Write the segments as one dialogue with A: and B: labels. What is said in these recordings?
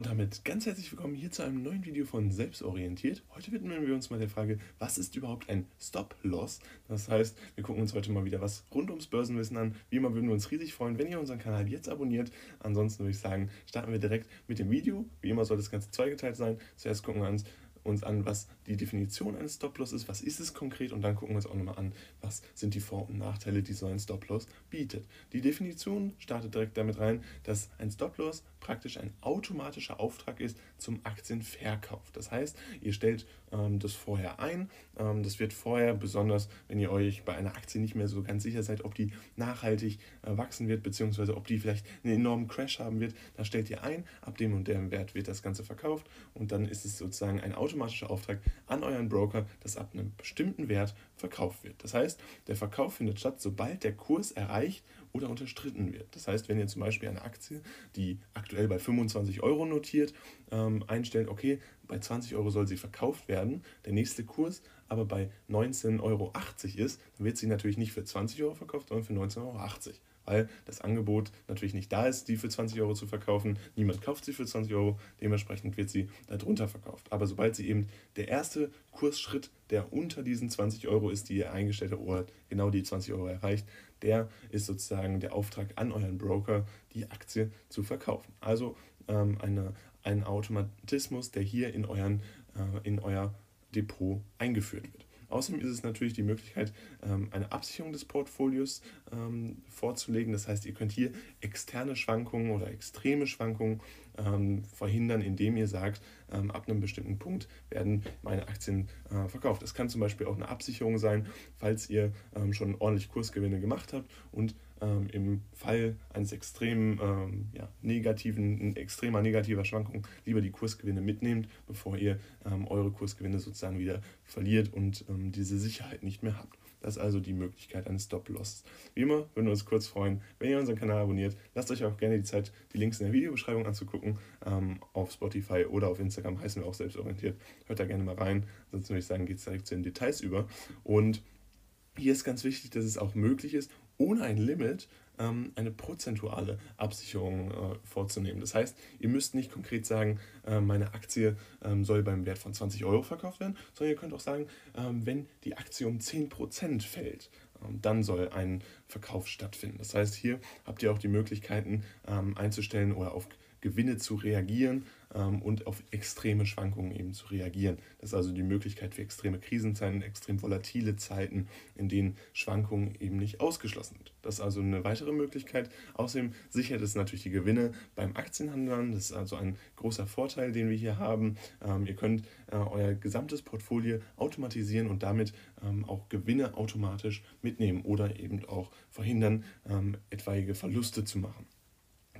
A: Und damit ganz herzlich willkommen hier zu einem neuen Video von Selbstorientiert. Heute widmen wir uns mal der Frage, was ist überhaupt ein Stop-Loss? Das heißt, wir gucken uns heute mal wieder was rund ums Börsenwissen an. Wie immer würden wir uns riesig freuen, wenn ihr unseren Kanal jetzt abonniert. Ansonsten würde ich sagen, starten wir direkt mit dem Video. Wie immer soll das Ganze zweigeteilt sein. Zuerst gucken wir uns uns an, was die Definition eines Stop-Loss ist, was ist es konkret und dann gucken wir uns auch nochmal an, was sind die Vor- und Nachteile, die so ein Stop-Loss bietet. Die Definition startet direkt damit rein, dass ein Stop-Loss praktisch ein automatischer Auftrag ist zum Aktienverkauf. Das heißt, ihr stellt ähm, das vorher ein. Ähm, das wird vorher, besonders wenn ihr euch bei einer Aktie nicht mehr so ganz sicher seid, ob die nachhaltig äh, wachsen wird, beziehungsweise ob die vielleicht einen enormen Crash haben wird, da stellt ihr ein, ab dem und dem Wert wird das Ganze verkauft und dann ist es sozusagen ein automatischer Auftrag an euren Broker, dass ab einem bestimmten Wert verkauft wird. Das heißt, der Verkauf findet statt, sobald der Kurs erreicht oder unterstritten wird. Das heißt, wenn ihr zum Beispiel eine Aktie, die aktuell bei 25 Euro notiert, ähm, einstellt, okay, bei 20 Euro soll sie verkauft werden, der nächste Kurs aber bei 19,80 Euro ist, dann wird sie natürlich nicht für 20 Euro verkauft, sondern für 19,80 Euro weil das Angebot natürlich nicht da ist, die für 20 Euro zu verkaufen. Niemand kauft sie für 20 Euro, dementsprechend wird sie darunter verkauft. Aber sobald sie eben der erste Kursschritt, der unter diesen 20 Euro ist, die ihr eingestellt habt, oder genau die 20 Euro erreicht, der ist sozusagen der Auftrag an euren Broker, die Aktie zu verkaufen. Also ähm, eine, ein Automatismus, der hier in, euren, äh, in euer Depot eingeführt wird. Außerdem ist es natürlich die Möglichkeit, ähm, eine Absicherung des Portfolios ähm, vorzulegen. Das heißt, ihr könnt hier externe Schwankungen oder extreme Schwankungen ähm, verhindern, indem ihr sagt, ab einem bestimmten Punkt werden meine Aktien äh, verkauft. Das kann zum Beispiel auch eine Absicherung sein, falls ihr schon ordentlich Kursgewinne gemacht habt und ähm, im Fall eines extremen ähm, ja, negativen, extremer negativer Schwankung lieber die Kursgewinne mitnehmt, bevor ihr ähm, eure Kursgewinne sozusagen wieder verliert und ähm, diese Sicherheit nicht mehr habt. Das ist also die Möglichkeit eines Stop-Losses. Wie immer würden wir uns kurz freuen, wenn ihr unseren Kanal abonniert. Lasst euch auch gerne die Zeit, die Links in der Videobeschreibung anzugucken. Ähm, auf Spotify oder auf Instagram heißen wir auch selbstorientiert. Hört da gerne mal rein. Ansonsten würde ich sagen, geht es direkt zu den Details über. Und hier ist ganz wichtig, dass es auch möglich ist, ohne ein Limit ähm, eine prozentuale Absicherung äh, vorzunehmen. Das heißt, ihr müsst nicht konkret sagen, äh, meine Aktie ähm, soll beim Wert von 20 Euro verkauft werden, sondern ihr könnt auch sagen, ähm, wenn die Aktie um 10% fällt, ähm, dann soll ein Verkauf stattfinden. Das heißt, hier habt ihr auch die Möglichkeiten ähm, einzustellen oder auf Gewinne zu reagieren und auf extreme Schwankungen eben zu reagieren. Das ist also die Möglichkeit für extreme Krisenzeiten, extrem volatile Zeiten, in denen Schwankungen eben nicht ausgeschlossen sind. Das ist also eine weitere Möglichkeit. Außerdem sichert es natürlich die Gewinne beim Aktienhandel. Das ist also ein großer Vorteil, den wir hier haben. Ähm, ihr könnt äh, euer gesamtes Portfolio automatisieren und damit ähm, auch Gewinne automatisch mitnehmen oder eben auch verhindern, ähm, etwaige Verluste zu machen.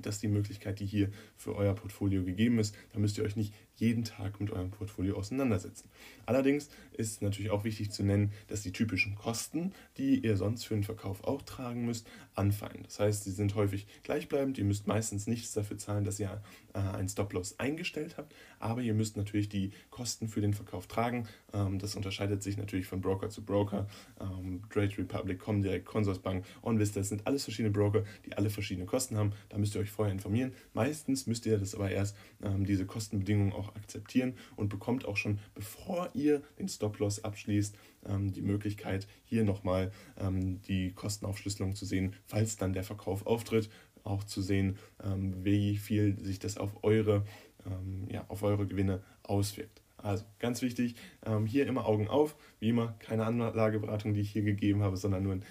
A: Das ist die Möglichkeit, die hier für euer Portfolio gegeben ist. Da müsst ihr euch nicht jeden Tag mit eurem Portfolio auseinandersetzen. Allerdings ist natürlich auch wichtig zu nennen, dass die typischen Kosten, die ihr sonst für den Verkauf auch tragen müsst, anfallen. Das heißt, sie sind häufig gleichbleibend. Ihr müsst meistens nichts dafür zahlen, dass ihr äh, einen Stop-Loss eingestellt habt, aber ihr müsst natürlich die Kosten für den Verkauf tragen. Ähm, das unterscheidet sich natürlich von Broker zu Broker. Ähm, Trade Republic, Comdirect, Consorsbank, OnVista, das sind alles verschiedene Broker, die alle verschiedene Kosten haben. Da müsst ihr euch vorher informieren. Meistens müsst ihr das aber erst, ähm, diese Kostenbedingungen auch akzeptieren und bekommt auch schon, bevor ihr den Stop-Loss abschließt, ähm, die Möglichkeit, hier nochmal ähm, die Kostenaufschlüsselung zu sehen, falls dann der Verkauf auftritt, auch zu sehen, ähm, wie viel sich das auf eure, ähm, ja, auf eure Gewinne auswirkt. Also ganz wichtig, ähm, hier immer Augen auf. Wie immer, keine Anlageberatung, die ich hier gegeben habe, sondern nur ein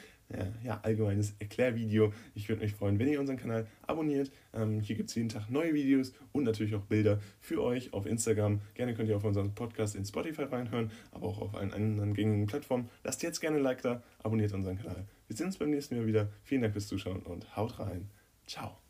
A: ja, allgemeines Erklärvideo. Ich würde mich freuen, wenn ihr unseren Kanal abonniert. Ähm, hier gibt es jeden Tag neue Videos und natürlich auch Bilder für euch auf Instagram. Gerne könnt ihr auf unseren Podcast in Spotify reinhören, aber auch auf allen anderen gängigen Plattformen. Lasst jetzt gerne ein Like da, abonniert unseren Kanal. Wir sehen uns beim nächsten Mal wieder. Vielen Dank fürs Zuschauen und haut rein. Ciao.